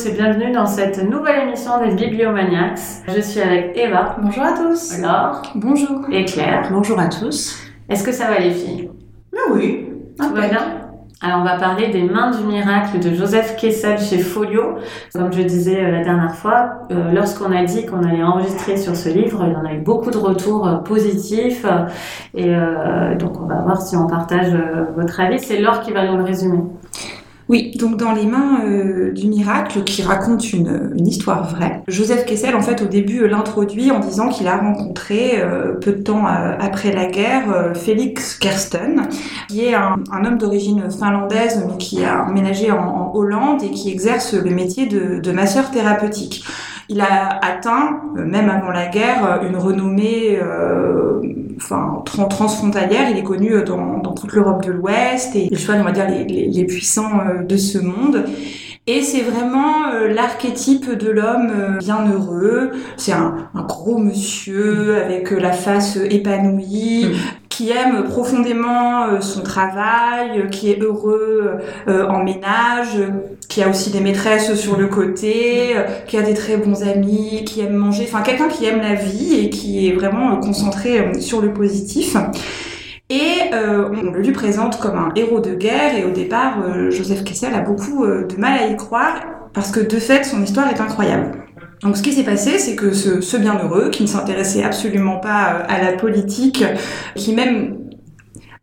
tous et bienvenue dans cette nouvelle émission des Bibliomaniacs. Je suis avec Eva. Bonjour à tous. Laure. Bonjour. Et Claire. Bonjour à tous. Est-ce que ça va les filles? Ah oui. Tout va bien? Alors on va parler des mains du miracle de Joseph Kessel chez Folio. Comme je disais euh, la dernière fois, euh, lorsqu'on a dit qu'on allait enregistrer sur ce livre, il y en a eu beaucoup de retours euh, positifs. Et donc on va voir si on partage votre avis. C'est Laure qui va nous le résumer. Oui, donc dans les mains euh, du miracle qui raconte une, histoire vraie. Joseph Kessel, en fait, au début, l'introduit en disant qu'il a rencontré, euh, peu de temps euh, après la guerre, Félix Kersten, qui est un, homme d'origine finlandaise, qui a emménagé en, Hollande et qui exerce le métier de masseur thérapeutique. Il a atteint, même avant la guerre, une renommée enfin, transfrontalière. Il est connu euh, dans, toute l'Europe de l'Ouest et il choisit, on va dire, les, puissants euh, de ce monde. Et c'est vraiment euh, l'archétype de l'homme bienheureux. C'est un, un, gros monsieur avec la face épanouie, mmh qui aime profondément son travail, qui est heureux en ménage, qui a aussi des maîtresses sur le côté, qui a des très bons amis, qui aime manger, enfin quelqu'un qui aime la vie et qui est vraiment concentré sur le positif. Et euh, on le lui présente comme un héros de guerre et au départ, euh, Joseph Kessel a beaucoup euh, de mal à y croire parce que de fait, son histoire est incroyable. Donc ce qui s'est passé, c'est que ce, ce bienheureux, qui ne s'intéressait absolument pas à la politique, qui même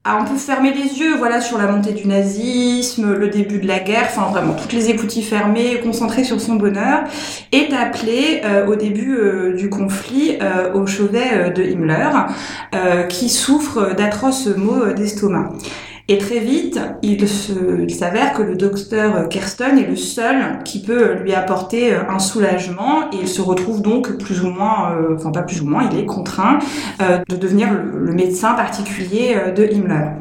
a un peu fermé les yeux voilà, sur la montée du nazisme, le début de la guerre, enfin vraiment toutes les écoutilles fermées, concentrées sur son bonheur, est appelé euh, au début euh, du conflit euh, au chevet de Himmler, qui souffre d'atroces maux d'estomac. Et très vite, il, s'avère que le docteur Kersten est le seul qui peut lui apporter un soulagement et il se retrouve donc plus ou moins, euh, enfin pas plus ou moins, il est contraint euh, de devenir le, médecin particulier euh, de Himmler.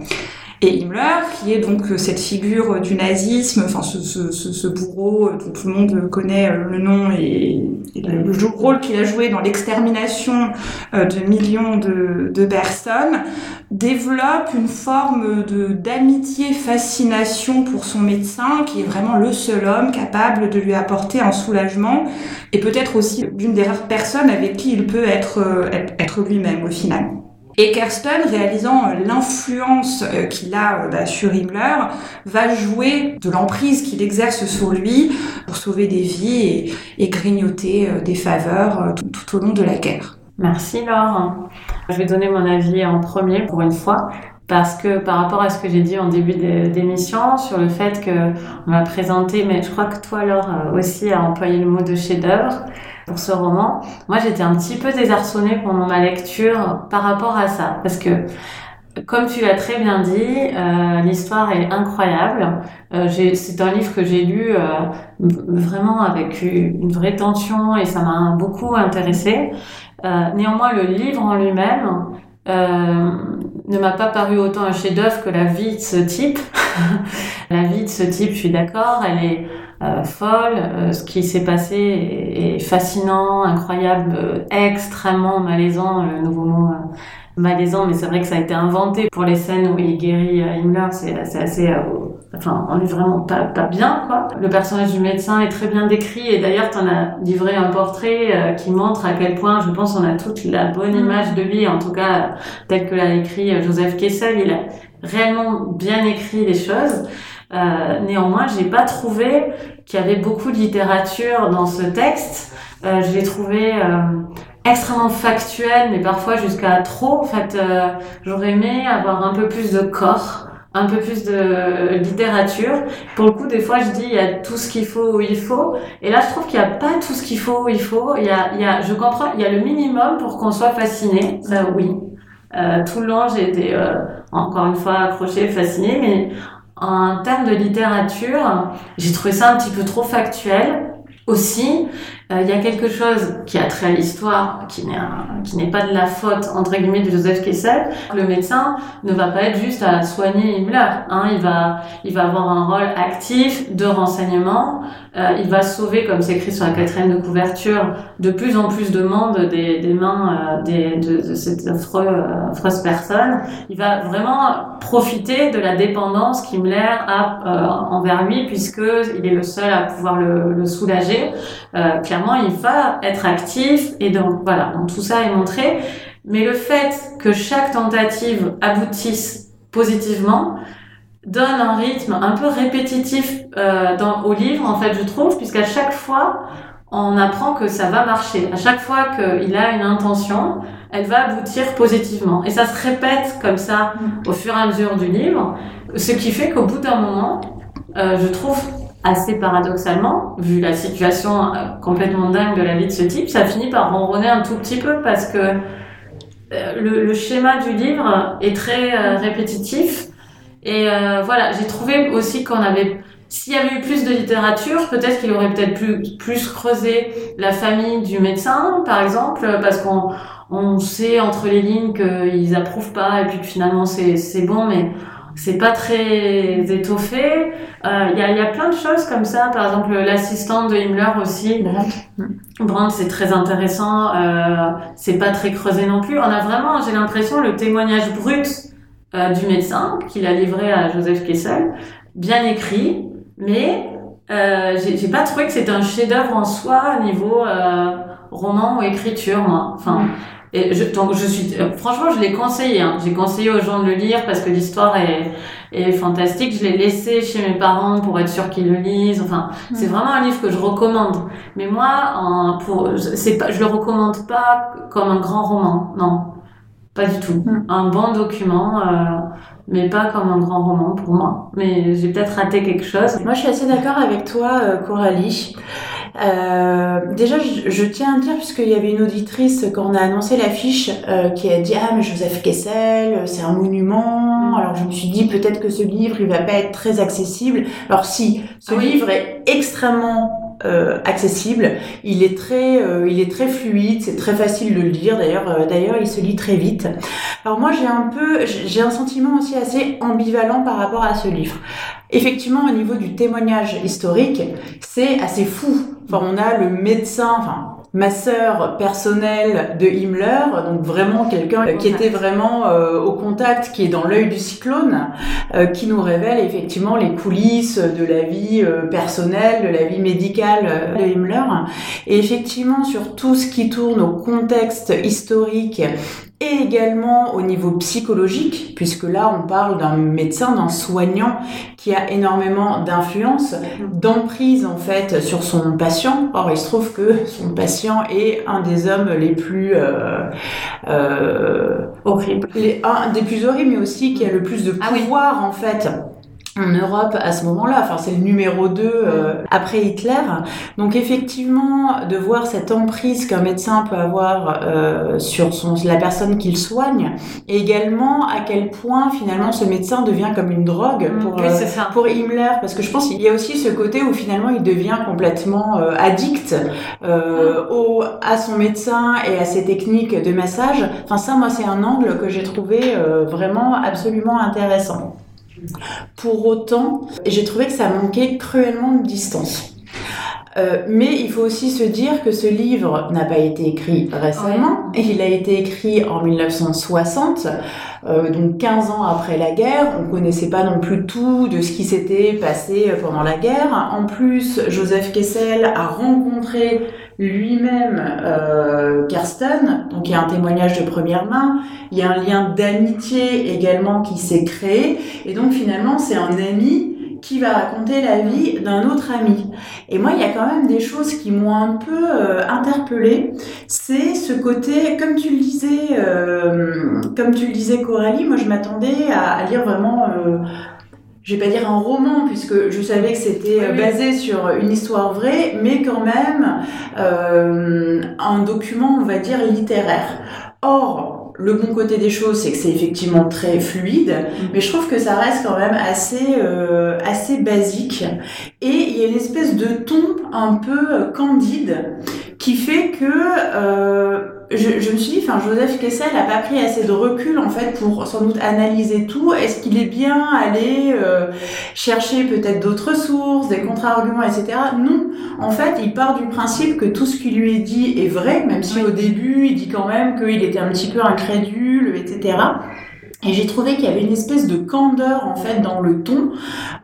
Et Himmler, qui est donc cette figure du nazisme, enfin ce, ce, ce, bourreau dont tout le monde connaît le nom et, le rôle qu'il a joué dans l'extermination de millions de, de personnes, développe une forme d'amitié, fascination pour son médecin, qui est vraiment le seul homme capable de lui apporter un soulagement, et peut-être aussi l'une des rares personnes avec qui il peut être, euh, être lui-même au final. Et Kersten, réalisant euh, l'influence euh, qu'il a bah, sur Himmler, va jouer de l'emprise qu'il exerce sur lui pour sauver des vies et, grignoter des faveurs tout au long de la guerre. Merci Laure. Je vais donner mon avis en premier pour une fois parce que par rapport à ce que j'ai dit en début d'émission sur le fait que on m'a présenté, mais je crois que toi Laure euh, aussi a employé le mot de chef-d'œuvre pour ce roman. Moi j'étais un petit peu désarçonnée pendant ma lecture par rapport à ça parce que comme tu l'as très bien dit, euh, l'histoire est incroyable. Euh, c'est un livre que j'ai lu euh, vraiment avec une vraie tension et ça m'a beaucoup intéressée. Néanmoins, le livre en lui-même ne m'a pas paru autant un chef-d'œuvre que la vie de ce type. la vie de ce type, je suis d'accord, elle est euh, folle. ce qui s'est passé est, est, fascinant, incroyable, extrêmement malaisant. Le nouveau mot malaisant, mais c'est vrai que ça a été inventé pour les scènes où il guérit Himmler. C'est assez enfin, on est vraiment pas, pas bien, quoi. Le personnage du médecin est très bien décrit et d'ailleurs, tu en as livré un portrait euh, qui montre à quel point, je pense, on a toute la bonne mm. image de lui, en tout cas, tel que l'a écrit euh, Joseph Kessel. Il a réellement bien écrit les choses. Euh, néanmoins, j'ai pas trouvé qu'il y avait beaucoup de littérature dans ce texte. Euh, je l'ai trouvé euh, extrêmement factuel, mais parfois jusqu'à trop. En fait, j'aurais aimé avoir un peu plus de corps un peu plus de littérature. Pour le coup, des fois, je dis il y a tout ce qu'il faut où il faut. Et là, je trouve qu'il n'y a pas tout ce qu'il faut où il faut. Il y a, il y a, je comprends, il y a le minimum pour qu'on soit fasciné. Ça, oui. Euh, tout le long, j'ai été euh, encore une fois accrochée, fascinée. Mais en termes de littérature, j'ai trouvé ça un petit peu trop factuel aussi. Euh, il y a quelque chose qui a trait à l'histoire, qui n'est pas de la faute entre guillemets de Joseph Kessel. Le médecin ne va pas être juste à soigner Himmler. Hein, il va il va avoir un rôle actif de renseignement. Euh, il va sauver, comme c'est écrit sur la quatrième de couverture, de plus en plus de monde des, des mains euh, de, cette affreuse personne. Il va vraiment profiter de la dépendance qu'Himmler a envers lui, puisque il est le seul à pouvoir le, le soulager. Il va être actif, et donc voilà, donc tout ça est montré. Mais le fait que chaque tentative aboutisse positivement, donne un rythme un peu répétitif euh, dans, au livre, en fait, je trouve, puisqu'à chaque fois, on apprend que ça va marcher. À chaque fois qu'il a une intention, elle va aboutir positivement. Et ça se répète comme ça au fur et à mesure du livre, ce qui fait qu'au bout d'un moment, euh, je trouve assez paradoxalement, vu la situation euh, complètement dingue de la vie de ce type, ça finit par ronronner un tout petit peu parce que euh, le, schéma du livre est très euh, répétitif. Et voilà, j'ai trouvé aussi qu'on avait, s'il y avait eu plus de littérature, peut-être qu'il aurait peut-être plus, plus creusé la famille du médecin, par exemple, parce qu'on on sait entre les lignes qu'ils approuvent pas et puis que finalement c'est bon, mais c'est pas très étoffé. Il euh, y, a, y a plein de choses comme ça. Par exemple, l'assistante de Himmler aussi. Brandt, c'est très intéressant. Euh, c'est pas très creusé non plus. On a vraiment, j'ai l'impression, le témoignage brut euh, du médecin qu'il a livré à Joseph Kessel, bien écrit, mais j'ai pas trouvé que c'était un chef-d'œuvre en soi au niveau roman ou écriture, moi. Enfin, et je, donc je suis, euh, franchement, je l'ai conseillé. Hein. J'ai conseillé aux gens de le lire parce que l'histoire est, est fantastique. Je l'ai laissé chez mes parents pour être sûr qu'ils le lisent. Enfin, mm. c'est vraiment un livre que je recommande. Mais moi, en, pour, c'est pas, je le recommande pas comme un grand roman. Non, pas du tout. Mm. Un bon document, euh, mais pas comme un grand roman pour moi. Mais j'ai peut-être raté quelque chose. Moi, je suis assez d'accord avec toi, euh, Coralie. Euh, déjà, je, je, tiens à dire, puisqu'il y avait une auditrice quand on a annoncé l'affiche euh, qui a dit Ah, mais Joseph Kessel, c'est un monument. Alors, je me suis dit peut-être que ce livre, il va pas être très accessible. Alors, si, ce Ah oui. livre est extrêmement euh, accessible. Il est très, euh, il est très fluide. C'est très facile de le lire. D'ailleurs, euh, d'ailleurs, il se lit très vite. Alors moi, j'ai un peu, j'ai un sentiment aussi assez ambivalent par rapport à ce livre. Effectivement, au niveau du témoignage historique, c'est assez fou. Enfin, on a le médecin, enfin, masseur personnel de Himmler, donc vraiment quelqu'un qui était vraiment euh, au contact, qui est dans l'œil du cyclone, euh, qui nous révèle effectivement les coulisses de la vie euh, personnelle, de la vie médicale de Himmler. Et effectivement, sur tout ce qui tourne au contexte historique et également au niveau psychologique, puisque là on parle d'un médecin, d'un soignant qui a énormément d'influence, d'emprise en fait sur son patient. Or il se trouve que son patient est un des hommes les plus euh, euh, horribles, les, un des plus horribles, mais aussi qui a le plus de pouvoir ah oui. en fait en Europe à ce moment-là. Enfin, c'est le numéro 2 euh, après Hitler. Donc effectivement, de voir cette emprise qu'un médecin peut avoir euh, sur son, la personne qu'il soigne, et également à quel point finalement ce médecin devient comme une drogue pour, oui, euh, pour Himmler. Parce que je pense qu'il y a aussi ce côté où finalement il devient complètement euh, addict euh, au, à son médecin et à ses techniques de massage. Enfin ça, moi, c'est un angle que j'ai trouvé vraiment absolument intéressant. Pour autant, j'ai trouvé que ça manquait cruellement de distance. Euh, mais il faut aussi se dire que ce livre n'a pas été écrit récemment. Ouais. Il a été écrit en 1960, euh, donc 15 ans après la guerre. On connaissait pas non plus tout de ce qui s'était passé pendant la guerre. En plus, Joseph Kessel a rencontré lui-même euh, Karsten, donc il y a un témoignage de première main, il y a un lien d'amitié également qui s'est créé, et donc finalement c'est un ami qui va raconter la vie d'un autre ami. Et moi, il y a quand même des choses qui m'ont un peu euh, interpellée. C'est ce côté, comme tu le disais, euh, comme tu le disais Coralie, moi je m'attendais à, à, lire vraiment euh, je vais pas dire un roman puisque je savais que c'était oui, basé sur une histoire vraie, mais quand même euh, un document, on va dire littéraire. Or, le bon côté des choses, c'est que c'est effectivement très fluide, Mm. mais je trouve que ça reste quand même assez, euh, assez basique. Et il y a une espèce de ton un peu euh, candide qui fait que euh, je, je me suis dit, enfin, Joseph Kessel n'a pas pris assez de recul en fait pour sans doute analyser tout. Est-ce qu'il est bien allé euh, chercher peut-être d'autres sources, des contre-arguments, etc. Non, en fait, il part du principe que tout ce qui lui est dit est vrai, même si au début il dit quand même qu'il était un petit peu incrédule, etc. Et j'ai trouvé qu'il y avait une espèce de candeur en fait dans le ton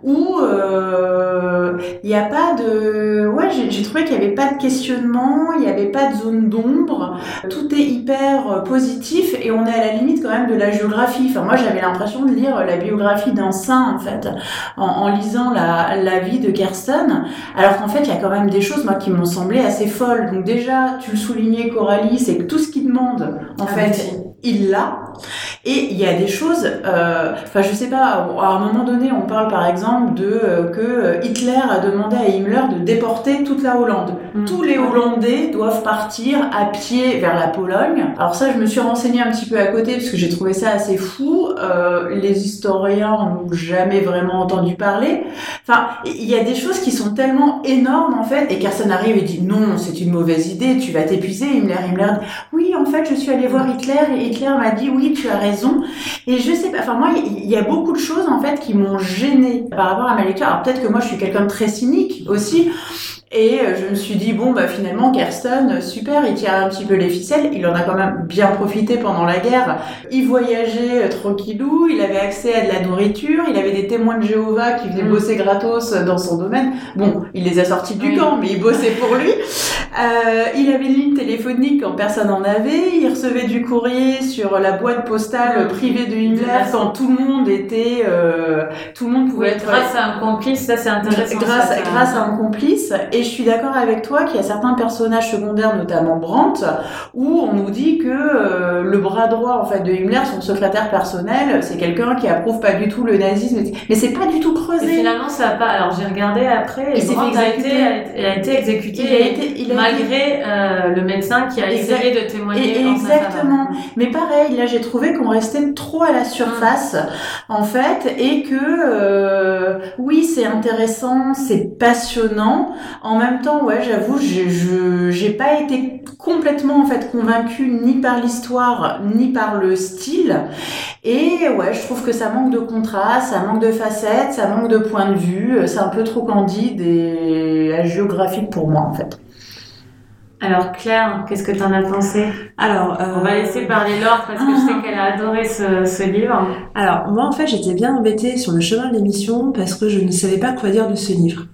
où euh, il n'y a pas de ouais j'ai trouvé qu'il n'y avait pas de questionnement, il n'y avait pas de zone d'ombre, tout est hyper euh, positif et on est à la limite quand même de la géographie. Enfin moi j'avais l'impression de lire la biographie d'un saint en fait en, en lisant la, la vie de Kirsten alors qu'en fait il y a quand même des choses moi qui m'ont semblé assez folles. Donc déjà tu le soulignais Coralie c'est que tout ce qu'il demande en Ah, fait il l'a. Et il y a des choses, euh, enfin je sais pas, à un moment donné on parle par exemple de euh, que euh, Hitler a demandé à Himmler de déporter toute la Hollande. Mm. Tous les Hollandais doivent partir à pied vers la Pologne. Alors ça je me suis renseignée un petit peu à côté parce que j'ai trouvé ça assez fou. Euh, les historiens n'ont jamais vraiment entendu parler. Enfin il y a des choses qui sont tellement énormes en fait et Carson arrive et dit non c'est une mauvaise idée, tu vas t'épuiser. Himmler, Himmler dit oui en fait je suis allé voir Hitler et Hitler m'a dit oui tu as raison et je sais pas enfin moi il y a beaucoup de choses en fait qui m'ont gênée par rapport à ma lecture alors peut-être que moi je suis quelqu'un de très cynique aussi et euh, je me suis dit bon bah finalement Kirsten euh, super il tire un petit peu les ficelles il en a quand même bien profité pendant la guerre il voyageait euh, tranquillou il avait accès à de la nourriture il avait des témoins de Jéhovah qui venaient Mm. bosser gratos dans son domaine bon il les a sortis du Oui. camp mais il bossait pour lui euh, il avait une ligne téléphonique quand personne en avait. Il recevait du courrier sur la boîte postale Mm. privée de Himmler quand tout le monde était, euh, tout le monde pouvait être grâce à un complice, ça c'est intéressant. grâce, ça, ça. grâce à un complice. Et je suis d'accord avec toi qu'il y a certains personnages secondaires, notamment Brandt, où on nous dit que euh, le bras droit en fait de Himmler, son secrétaire personnel, c'est quelqu'un qui approuve pas du tout le nazisme. Mais c'est pas du tout Et creusé. finalement, ça a pas. Alors j'ai regardé après. Il Et s'est Brandt a été, a été- il a été exécuté. Il a été, il a été- malgré euh, le médecin qui a Exact- essayé de témoigner. Et- exactement. Mais pareil, là j'ai trouvé qu'on restait trop à la surface en fait et que euh, oui c'est intéressant, c'est passionnant. En même temps, ouais, j'avoue, je je- j'ai pas été complètement en fait convaincue ni par l'histoire ni par le style. Et ouais, je trouve que ça manque de contraste, ça manque de facettes, ça manque de points de vue. C'est un peu trop candide et géographique pour moi en fait. Alors Claire, qu'est-ce que t'en as pensé? Alors, euh, On va laisser parler Laure parce que je sais qu'elle a adoré ce, ce livre. alors moi en fait j'étais bien embêtée sur le chemin de l'émission parce que je ne savais pas quoi dire de ce livre.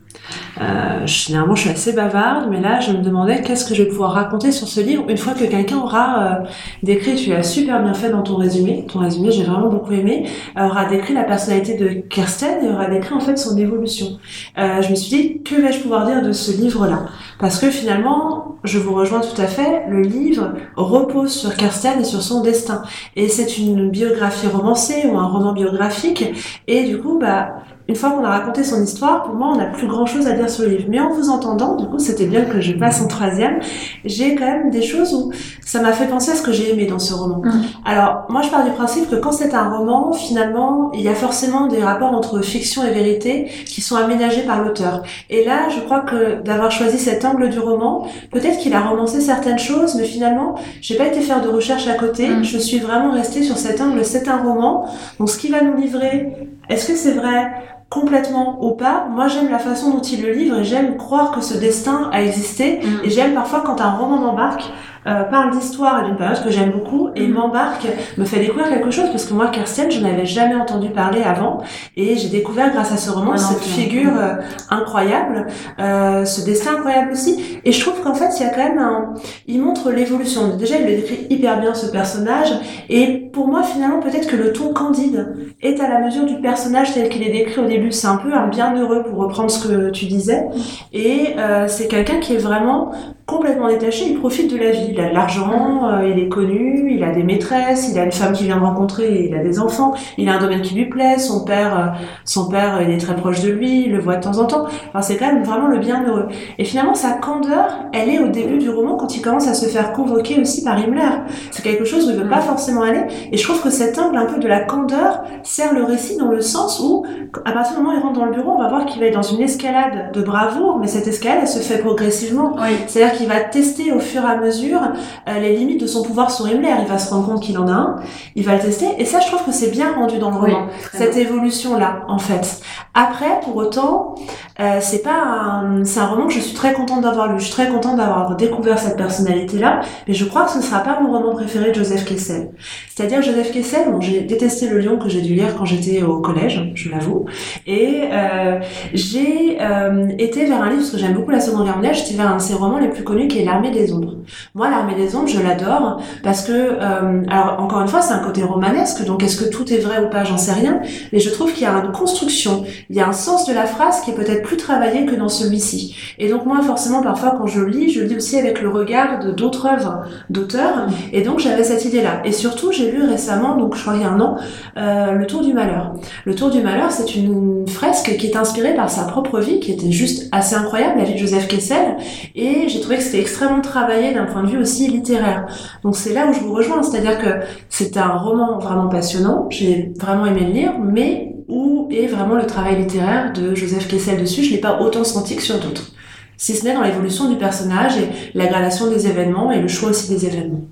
Euh, généralement je suis assez bavarde, mais là je me demandais qu'est-ce que je vais pouvoir raconter sur ce livre une fois que quelqu'un aura euh, décrit, tu l'as super bien fait dans ton résumé, ton résumé j'ai vraiment beaucoup aimé, euh, aura décrit la personnalité de Kirsten et aura décrit en fait son évolution. Euh, je me suis dit que vais-je pouvoir dire de ce livre-là? Parce que finalement, je vous rejoins tout à fait, le livre repose sur Kirsten et sur son destin. Et c'est une biographie romancée ou un roman biographique. Et du coup, bah, une fois qu'on a raconté son histoire, pour moi, on n'a plus grand chose à dire sur le livre. Mais en vous entendant, du coup, c'était bien que je passe en troisième, j'ai quand même des choses où ça m'a fait penser à ce que j'ai aimé dans ce roman. Mhm. Alors, moi, je pars du principe que quand c'est un roman, finalement, il y a forcément des rapports entre fiction et vérité qui sont aménagés par l'auteur. Et là, je crois que d'avoir choisi cet angle du roman, peut-être qu'il a romancé certaines choses, mais finalement, j'ai pas été faire de recherche à côté. Mm. Je suis vraiment restée sur cet angle. C'est un roman. Donc, ce qu'il va nous livrer, est-ce que c'est vrai? Complètement ou pas Moi, j'aime la façon dont il le livre et j'aime croire que ce destin a existé. Mm. Et j'aime parfois quand un roman m'embarque, euh, parle d'histoire et d'une période que j'aime beaucoup et Mhm. m'embarque, me fait découvrir quelque chose parce que moi, Kirsten, je n'avais jamais entendu parler avant et j'ai découvert grâce à ce roman cette figure euh, incroyable, euh, ce destin incroyable aussi. Et je trouve qu'en fait, il y a quand même un, il montre l'évolution. Déjà, il le décrit hyper bien ce personnage et pour moi, finalement, peut-être que le ton candide est à la mesure du personnage tel qu'il est décrit au début. C'est un peu un bienheureux pour reprendre ce que tu disais et euh, c'est quelqu'un qui est vraiment complètement détaché, il profite de la vie. Il a de l'argent, euh, il est connu, il a des maîtresses, il a une femme qu'il vient de rencontrer, il a des enfants, il a un domaine qui lui plaît, son père, euh, son père, il est très proche de lui, il le voit de temps en temps. Enfin, c'est quand même vraiment le bienheureux. Et finalement, sa candeur, elle est au début du roman quand il commence à se faire convoquer aussi par Himmler. C'est quelque chose où il veut pas forcément aller. Et je trouve que cet angle un peu de la candeur sert le récit dans le sens où, à partir du moment où il rentre dans le bureau, on va voir qu'il va être dans une escalade de bravoure, mais cette escalade, elle se fait progressivement. C'est-à-dire qu'il va tester au fur et à mesure euh, les limites de son pouvoir sur Himmler. Il va se rendre compte qu'il en a un, il va le tester, et ça, je trouve que c'est bien rendu dans le roman. Cette évolution-là, en fait. Après, pour autant, euh, c'est pas un, c'est un roman que je suis très contente d'avoir lu. Je suis très contente d'avoir découvert cette personnalité-là, mais je crois que ce ne sera pas mon roman préféré de Joseph Kessel. C'est-à-dire Joseph Kessel, bon, j'ai détesté Le Lion que j'ai dû lire quand j'étais au collège, je l'avoue, et euh, j'ai euh, été vers un livre parce que j'aime beaucoup la Seconde Guerre mondiale. J'étais vers un de ses romans les plus connus qui est L'Armée des Ombres. Moi, L'Armée des Ombres, je l'adore parce que, euh, alors encore une fois, c'est un côté romanesque, donc est-ce que tout est vrai ou pas, j'en sais rien, mais je trouve qu'il y a une construction, il y a un sens de la phrase qui est peut-être travaillé que dans celui-ci. Et donc moi, forcément, parfois quand je lis, je lis aussi avec le regard de d'autres œuvres d'auteurs, et donc j'avais cette idée-là. Et surtout, j'ai lu récemment, donc je crois il y a un an, euh, Le Tour du Malheur. Le Tour du Malheur, c'est une fresque qui est inspirée par sa propre vie, qui était juste assez incroyable, la vie de Joseph Kessel, et j'ai trouvé que c'était extrêmement travaillé d'un point de vue aussi littéraire. Donc c'est là où je vous rejoins, c'est-à-dire que c'est un roman vraiment passionnant, j'ai vraiment aimé le lire, mais où est vraiment le travail littéraire de Joseph Kessel dessus Je l'ai pas autant senti que sur d'autres. Si ce n'est dans l'évolution du personnage et la gradation des événements et le choix aussi des événements.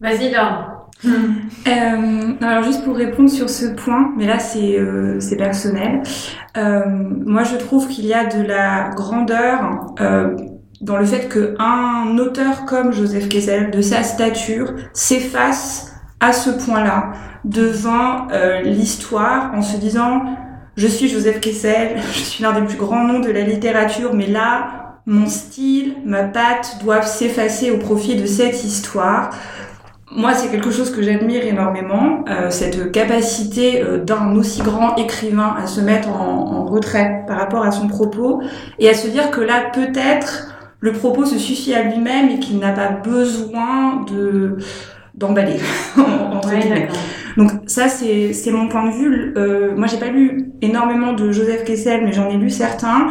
Vas-y, Laure. Euh, alors juste pour répondre sur ce point, mais là c'est euh, c'est personnel. Euh, moi je trouve qu'il y a de la grandeur euh, dans le fait que un auteur comme Joseph Kessel, de sa stature, s'efface à ce point-là devant euh, l'histoire en se disant je suis Joseph Kessel, je suis l'un des plus grands noms de la littérature, mais là mon style, ma patte doivent s'effacer au profit de cette histoire. Moi, c'est quelque chose que j'admire énormément, euh, cette capacité euh, d'un aussi grand écrivain à se mettre en, en, retrait par rapport à son propos et à se dire que là, peut-être, le propos se suffit à lui-même et qu'il n'a pas besoin de d'emballer entre Ouais, guillemets. Donc ça c'est c'est mon point de vue. Euh, moi j'ai pas lu énormément de Joseph Kessel, mais j'en ai lu certains.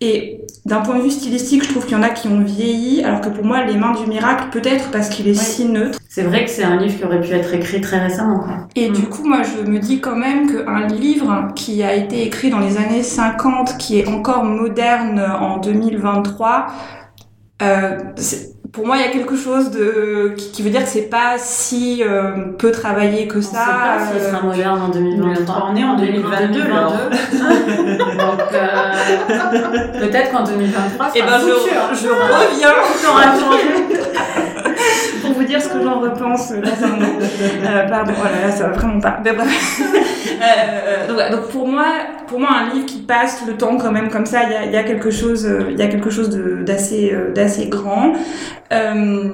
Et d'un point de vue stylistique, je trouve qu'il y en a qui ont vieilli, alors que pour moi, Les Mains du Miracle, peut-être parce qu'il est si neutre. C'est vrai que c'est un livre qui aurait pu être écrit très récemment. Quoi. Et Mm. du coup, moi, je me dis quand même qu'un livre qui a été écrit dans les années 50, qui est encore moderne en 2023, euh, c'est- pour moi, il y a quelque chose de qui, qui veut dire que c'est pas si euh, peu travaillé que On ça. sait pas s'il euh, sera moderne en 2023. On est en 2022, là. 2022. Donc euh, peut-être qu'en 2023, Eh ça ben, sera je, je reviens Tout aura changé. pour vous dire ce que j'en repense dans un moment. Euh, pardon, oh là là, ça va vraiment pas. Mais bref. Euh, donc, voilà. Donc, pour moi, pour moi, un livre qui passe le temps quand même comme ça, il y a, quelque chose, euh, il y a quelque chose de- d'assez, euh, d'assez grand. Euh,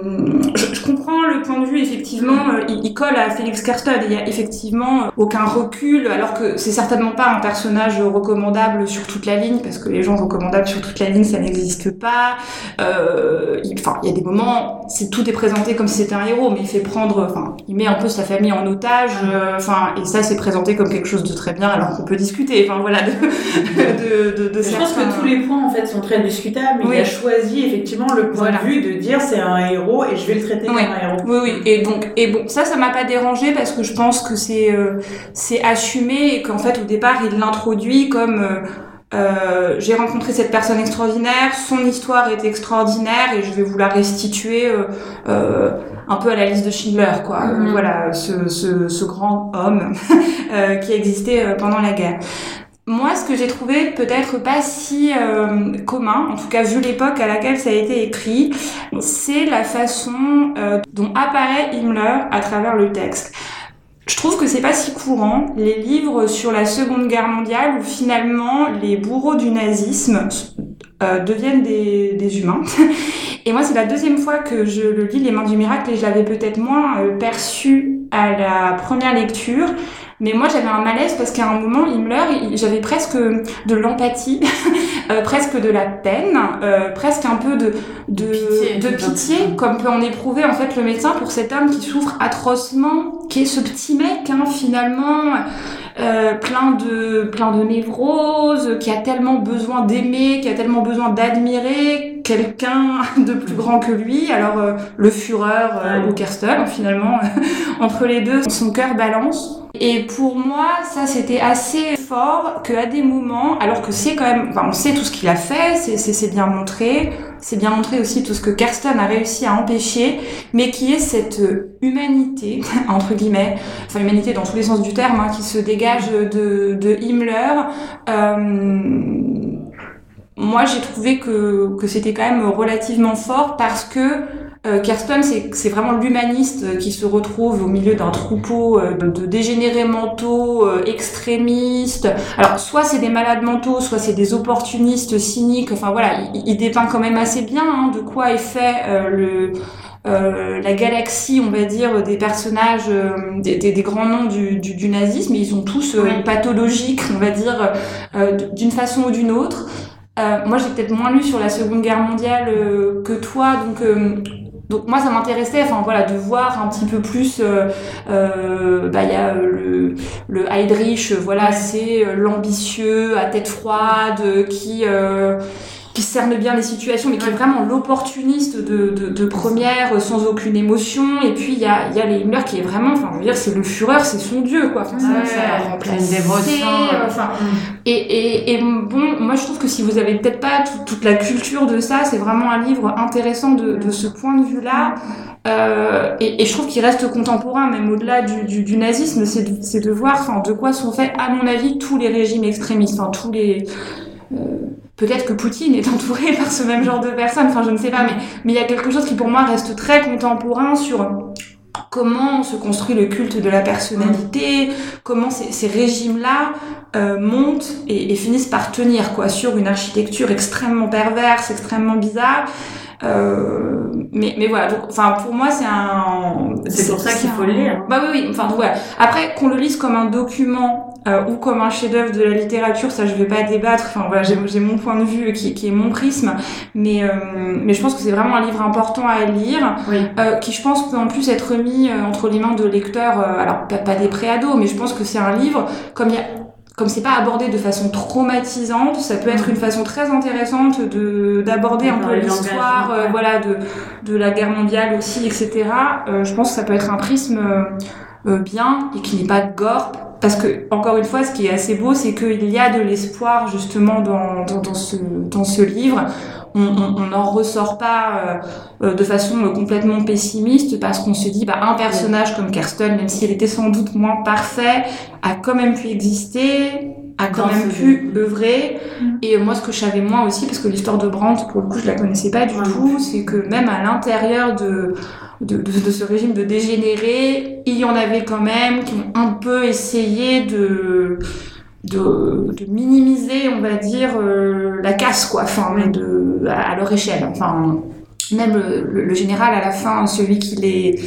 je, comprends le point de vue, effectivement, euh, il, colle à Félix Kerstad. Il y a effectivement aucun recul, alors que c'est certainement pas un personnage recommandable sur toute la ligne, parce que les gens recommandables sur toute la ligne, ça n'existe pas. Euh, il, y a des moments, c'est tout est présenté comme si c'était un héros, mais il fait prendre, enfin, il met un peu sa famille en otage, euh, et ça c'est présenté comme quelque chose de très bien, alors qu'on peut discuter, enfin voilà, de, de, de, de Je pense que tous les points en fait sont très discutables. Oui. Il a choisi effectivement le point Voilà. de vue de dire c'est un héros et je vais le traiter Oui. comme un héros. Oui, oui. Et donc, et bon, ça, ça m'a pas dérangé parce que je pense que c'est euh, c'est assumé et qu'en fait, au départ, il l'introduit comme euh, euh, j'ai rencontré cette personne extraordinaire, son histoire est extraordinaire et je vais vous la restituer euh, euh, un peu à la liste de Schindler, quoi. Mhm. voilà, ce, ce, ce grand homme qui existait pendant la guerre. Moi, ce que j'ai trouvé peut-être pas si euh, commun, en tout cas vu l'époque à laquelle ça a été écrit, c'est la façon euh, dont apparaît Himmler à travers le texte. Je trouve que c'est pas si courant les livres sur la Seconde Guerre mondiale où finalement les bourreaux du nazisme euh, deviennent des, des humains. Et moi, c'est la deuxième fois que je le lis, Les Mains du Miracle, et je l'avais peut-être moins euh, perçu à la première lecture. Mais moi, j'avais un malaise parce qu'à un moment, Himmler, j'avais presque de l'empathie euh, presque de la peine, euh, presque un peu de, de, Pitié, de pitié, comme peut en éprouver en fait le médecin pour cet homme qui souffre atrocement, qui est ce petit mec hein, finalement. Euh, plein de plein de névroses, qui a tellement besoin d'aimer, qui a tellement besoin d'admirer quelqu'un de plus grand que lui. Alors euh, le Führer euh, ou Kerstel finalement entre les deux, son cœur balance. Et pour moi, ça c'était assez fort que à des moments, alors que c'est quand même, enfin, on sait tout ce qu'il a fait, c'est bien montré, c'est bien montré aussi tout ce que Kersten a réussi à empêcher, mais qui est cette euh, humanité entre guillemets, enfin humanité dans tous les sens du terme, hein, qui se dégage de, de Himmler. Euh, moi, j'ai trouvé que, que c'était quand même relativement fort parce que euh, Kirsten, c'est vraiment l'humaniste euh, qui se retrouve au milieu d'un troupeau euh, de, de dégénérés mentaux, euh, extrémistes. Alors, soit c'est des malades mentaux, soit c'est des opportunistes cyniques. Enfin voilà, il, il dépeint quand même assez bien hein, de quoi est fait euh, le euh, la galaxie, on va dire, des personnages, euh, des, des- des grands noms du, du, du nazisme. Ils ont tous euh, une on va dire, d'une façon ou d'une autre. Moi, j'ai peut-être moins lu sur la Seconde Guerre mondiale que toi, donc donc moi, ça m'intéressait, enfin voilà, de voir un petit peu plus. euh, euh, bah, il y a euh, le le Heydrich, voilà, c'est l'ambitieux à tête froide qui euh, qui cerne bien les situations, mais qui est vraiment l'opportuniste de, de, de première, euh, sans aucune émotion. Et puis il y a, y a les Himmler qui est vraiment, enfin, je veux dire, c'est le Führer, c'est son dieu, quoi. Enfin, ça, Ouais, ça a c'est remplacé, une dévotion. euh, Enfin, et, et, et bon, moi je trouve que si vous avez peut-être pas tout- toute la culture de ça, c'est vraiment un livre intéressant de, de ce point de vue-là. Euh, et, et je trouve qu'il reste contemporain, même au-delà du, du, du nazisme, c'est de, de voir enfin, de quoi sont faits, à mon avis, tous les régimes extrémistes, enfin, tous les... euh, Peut-être que Poutine est entouré par ce même genre de personnes, enfin je ne sais pas, mais mais il y a quelque chose qui pour moi reste très contemporain sur comment se construit le culte de la personnalité, comment ces, ces régimes-là euh, montent et, et finissent par tenir quoi sur une architecture extrêmement perverse, extrêmement bizarre. Euh, mais, mais voilà, donc, enfin pour moi c'est un. C'est pour ça qu'il faut un- le lire. Bah oui, oui. Enfin voilà. Après qu'on le lise comme un document euh, ou comme un chef-d'œuvre de la littérature, ça je vais pas débattre. Enfin voilà, j'ai j'ai mon point de vue qui, qui est mon prisme, mais euh, mais je pense que c'est vraiment un livre important à lire Oui. euh, qui je pense peut en plus être mis euh, entre les mains de lecteurs, euh, alors pas, pas des préados, mais je pense que c'est un livre, comme il y a comme c'est pas abordé de façon traumatisante, ça peut être une façon très intéressante de d'aborder un peu l'histoire, euh, voilà, de de la guerre mondiale aussi, etc. Euh, je pense que ça peut être un prisme euh, bien et qui n'est pas gore. Parce que, encore une fois, ce qui est assez beau, c'est qu'il y a de l'espoir justement dans, dans, dans, ce, dans ce livre. On on- on n'en ressort pas euh, euh, de façon euh, complètement pessimiste parce qu'on se dit, bah, un personnage comme Kirsten, même s'il était sans doute moins parfait, a quand même pu exister, a quand même pu œuvrer. Et euh, moi, ce que je savais moins aussi, parce que l'histoire de Brandt, pour le coup, je la connaissais pas du tout, c'est que même à l'intérieur de, de, ce régime de dégénérés, il y en avait quand même qui ont un peu essayé de, de, minimiser, on va dire, euh, la casse, quoi, enfin, de, à, leur échelle. Enfin, même le- le général à la fin, celui qui les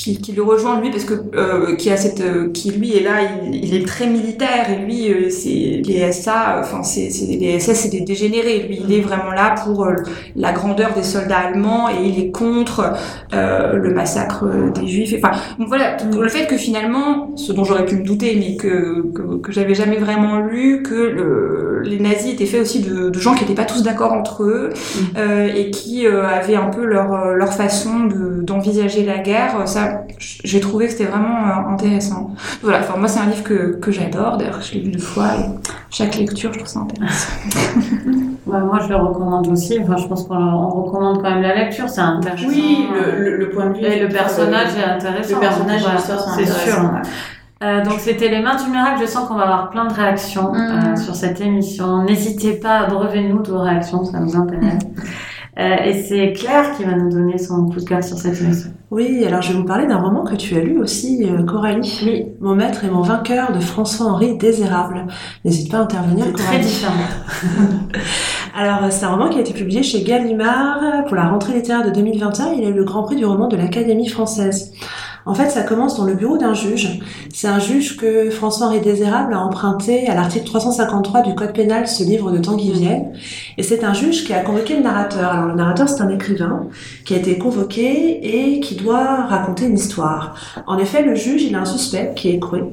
qui, qui le rejoint lui parce que euh, qui a cette euh, qui lui est là il, il est très militaire et lui euh, c'est les SA enfin c'est les SS c'est des dégénérés lui il est vraiment là pour euh, la grandeur des soldats allemands et il est contre euh, le massacre euh, des juifs enfin donc voilà le fait que finalement ce dont j'aurais pu me douter mais que que, que j'avais jamais vraiment lu que le, les nazis étaient faits aussi de, de gens qui n'étaient pas tous d'accord entre eux euh, et qui euh, avaient un peu leur euh, leur façon de d'envisager la guerre ça j'ai trouvé que c'était vraiment euh, intéressant voilà enfin moi c'est un livre que que j'adore d'ailleurs je l'ai lu deux fois et chaque lecture je trouve ça intéressant Ouais, moi, je le recommande aussi. Enfin, je pense qu'on on recommande quand même la lecture. C'est intéressant. Oui, le, le, le point de vue. Et le personnage est intéressant. Le personnage et l'histoire sont c'est sûr. Euh, donc c'était les mains du miracle. Je sens qu'on va avoir plein de réactions Mm. euh, sur cette émission. N'hésitez pas à brever nous de vos réactions, ça nous intéresse. Euh, et c'est Claire qui va nous donner son coup de cœur sur cette émission. Oui, alors je vais vous parler d'un roman que tu as lu aussi, euh, Coralie. Oui, Mon maître et mon vainqueur de François-Henri Désérable. N'hésite pas à intervenir, c'est très Coralie. différent. Alors, c'est un roman qui a été publié chez Gallimard pour la rentrée littéraire de 2021. Il a eu le grand prix du roman de l'Académie française. En fait, ça commence dans le bureau d'un juge. C'est un juge que François-Henri Désérable a emprunté à l'article 353 du Code pénal, ce livre de Tanguy. Et c'est un juge qui a convoqué le narrateur. Alors, le narrateur, c'est un écrivain qui a été convoqué et qui doit raconter une histoire. En effet, le juge, il a un suspect qui est écroué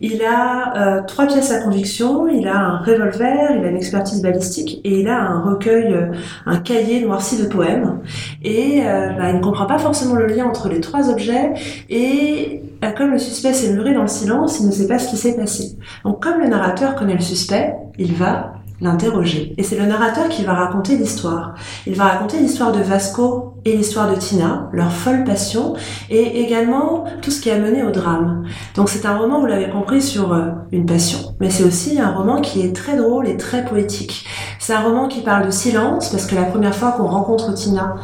il a euh, trois pièces à conviction, il a un revolver, il a une expertise balistique et il a un recueil, euh, un cahier noirci de poèmes. Et euh, bah, il ne comprend pas forcément le lien entre les trois objets et comme le suspect s'est muré dans le silence, il ne sait pas ce qui s'est passé. Donc comme le narrateur connaît le suspect, il va l'interroger. Et c'est le narrateur qui va raconter l'histoire. Il va raconter l'histoire de Vasco et l'histoire de Tina, leur folle passion, et également tout ce qui a mené au drame. Donc c'est un roman, vous l'avez compris, sur euh, une passion. Mais c'est aussi un roman qui est très drôle et très poétique. C'est un roman qui parle de silence, parce que la première fois qu'on rencontre Tina,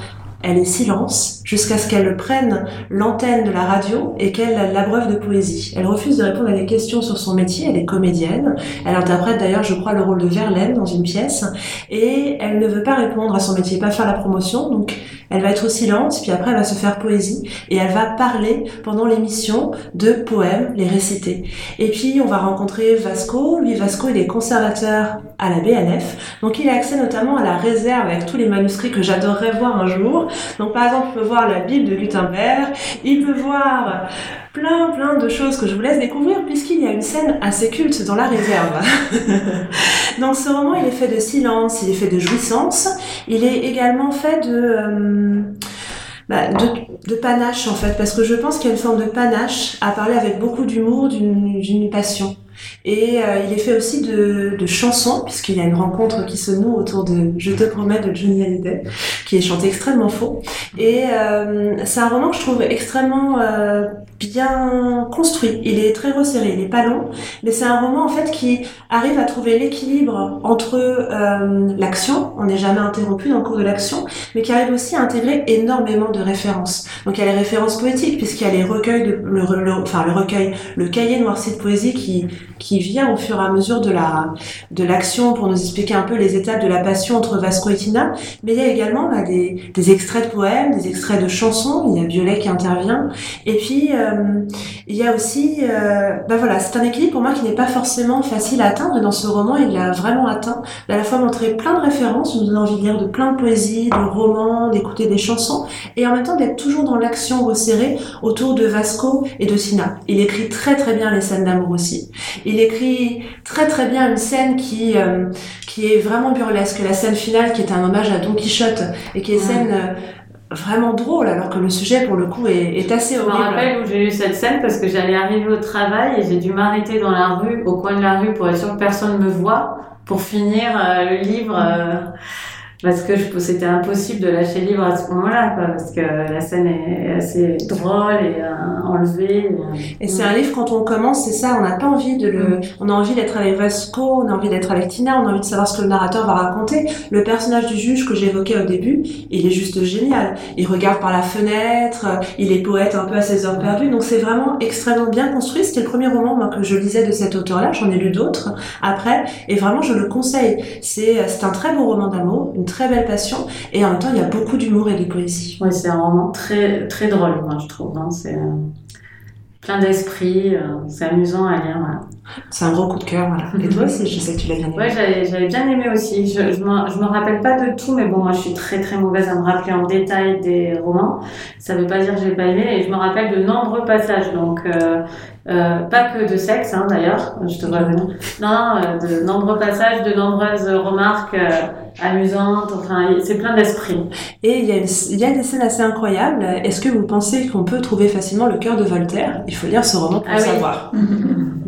elle est silence jusqu'à ce qu'elle prenne l'antenne de la radio et qu'elle l'abreuve de poésie. Elle refuse de répondre à des questions sur son métier, elle est comédienne, elle interprète d'ailleurs je crois le rôle de Verlaine dans une pièce. Et elle ne veut pas répondre à son métier, pas faire la promotion, donc elle va être au silence, puis après elle va se faire poésie. Et elle va parler pendant l'émission de poèmes, les réciter. Et puis on va rencontrer Vasco, lui Vasco il est conservateur à la BNF, donc il a accès notamment à la réserve avec tous les manuscrits que j'adorerais voir un jour. Donc par exemple, il peut voir la Bible de Gutenberg, il peut voir plein plein de choses que je vous laisse découvrir puisqu'il y a une scène assez culte dans la réserve. Donc ce roman, il est fait de silence, il est fait de jouissance, il est également fait de... Euh, bah, de, panache en fait, parce que je pense qu'il y a une forme de panache à parler avec beaucoup d'humour d'une passion. Et euh, il est fait aussi de, de chansons, puisqu'il y a une rencontre qui se noue autour de Je te promets de Johnny Hallyday, qui est chanté extrêmement faux. Et euh, c'est un roman que je trouve extrêmement euh, bien construit. Il est très resserré, il est pas long, mais c'est un roman en fait qui arrive à trouver l'équilibre entre euh, l'action, on n'est jamais interrompu dans le cours de l'action, mais qui arrive aussi à intégrer énormément de références. Donc il y a les références poétiques, puisqu'il y a les recueils, de, le, enfin le recueil, le cahier noirci de poésie qui qui vient au fur et à mesure de la de l'action pour nous expliquer un peu les étapes de la passion entre Vasco et Tina. Mais il y a également bah, des, des extraits de poèmes, des extraits de chansons. Il y a Violet qui intervient. Et puis euh, il y a aussi, euh, bah voilà, c'est un équilibre pour moi qui n'est pas forcément facile à atteindre. Dans ce roman, il l'a vraiment atteint. Il a à la fois montré plein de références, nous donne envie de lire de plein de poésie, de romans, d'écouter des chansons, et en même temps d'être toujours dans l'action resserrée autour de Vasco et de Tina. Il écrit très très bien les scènes d'amour aussi. Il écrit très très bien une scène qui euh, qui est vraiment burlesque, la scène finale qui est un hommage à Don Quichotte et qui est une scène euh, vraiment drôle alors que le sujet pour le coup est, est assez horrible. Je me rappelle où j'ai eu cette scène parce que j'allais arriver au travail et j'ai dû m'arrêter dans la rue, au coin de la rue pour être sûr que personne me voit pour finir euh, le livre parce que c'était impossible de lâcher le livre à ce moment-là, parce que la scène est assez drôle et euh, enlevée. Et, c'est un livre, quand on commence, c'est ça, on n'a pas envie de le... On a envie d'être avec Vasco, on a envie d'être avec Tina, on a envie de savoir ce que le narrateur va raconter. Le personnage du juge que j'évoquais au début, il est juste génial. Il regarde par la fenêtre, il est poète un peu à ses heures perdues, donc c'est vraiment extrêmement bien construit. C'était le premier roman moi, que je lisais de cet auteur-là, j'en ai lu d'autres après, et vraiment je le conseille. C'est un très beau roman d'amour, très belle passion et en même temps il y a beaucoup d'humour et de poésie. Oui, c'est un roman très très drôle, moi je trouve. Hein. C'est euh, plein d'esprit, euh, c'est amusant à lire. C'est un gros coup de cœur, voilà. Et toi aussi, je sais que tu l'as bien aimé. Ouais, j'avais bien aimé aussi. Je, je, me, je me rappelle pas de tout, mais bon, moi je suis très très mauvaise à me rappeler en détail des romans. Ça veut pas dire que j'ai pas aimé, et je me rappelle de nombreux passages. Donc, euh, euh, pas que de sexe, hein, d'ailleurs, je te vois venir. Non, euh, de nombreux passages, de nombreuses remarques euh, amusantes, enfin, c'est plein d'esprit. Et il y, a, il y a des scènes assez incroyables. Est-ce que vous pensez qu'on peut trouver facilement le cœur de Voltaire? Il faut lire ce roman pour ah le savoir.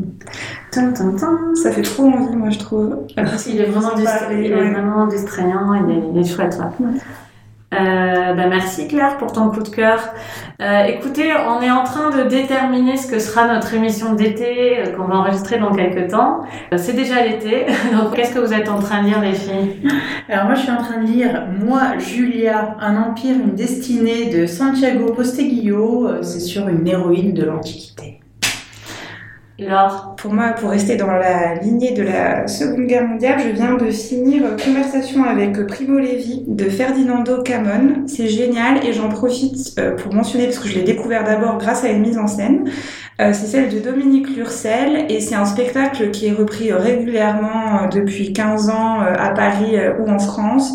Ça fait trop envie, moi, je trouve. il est vraiment, il est vraiment distrayant, il est, il est chouette. Ouais. Euh, bah merci Claire pour ton coup de cœur. Euh, écoutez, on est en train de déterminer ce que sera notre émission d'été euh, qu'on va enregistrer dans quelques temps. Euh, c'est déjà l'été, donc qu'est-ce que vous êtes en train de lire les filles? Alors moi je suis en train de lire Moi Julia, un empire, une destinée de Santiago Posteguillo. C'est sur une héroïne de l'Antiquité. Pour moi, pour rester dans la lignée de la Seconde Guerre mondiale, je viens de finir Conversation avec Primo Levi de Ferdinando Camon. C'est génial et j'en profite euh, pour mentionner, parce que je l'ai découvert d'abord grâce à une mise en scène. Euh, c'est celle de Dominique Lurcel et c'est un spectacle qui est repris régulièrement euh, depuis 15 ans à Paris ou en France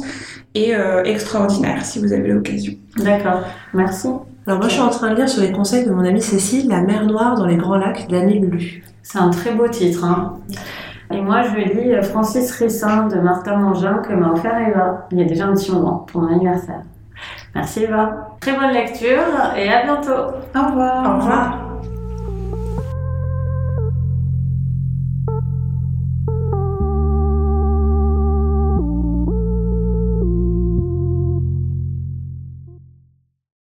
et extraordinaire si vous avez l'occasion. D'accord, merci. Alors moi, je suis en train de lire sur les conseils de mon amie Cécile, La mer Noire dans les Grands Lacs d'Annie Lulu. C'est un très beau titre. Hein. Et moi, je lis Francis Rissin de Martin Mangin que m'a offert Eva. Il y a déjà un petit moment pour mon anniversaire. Merci Eva. Très bonne lecture et à bientôt. Au revoir. Au revoir.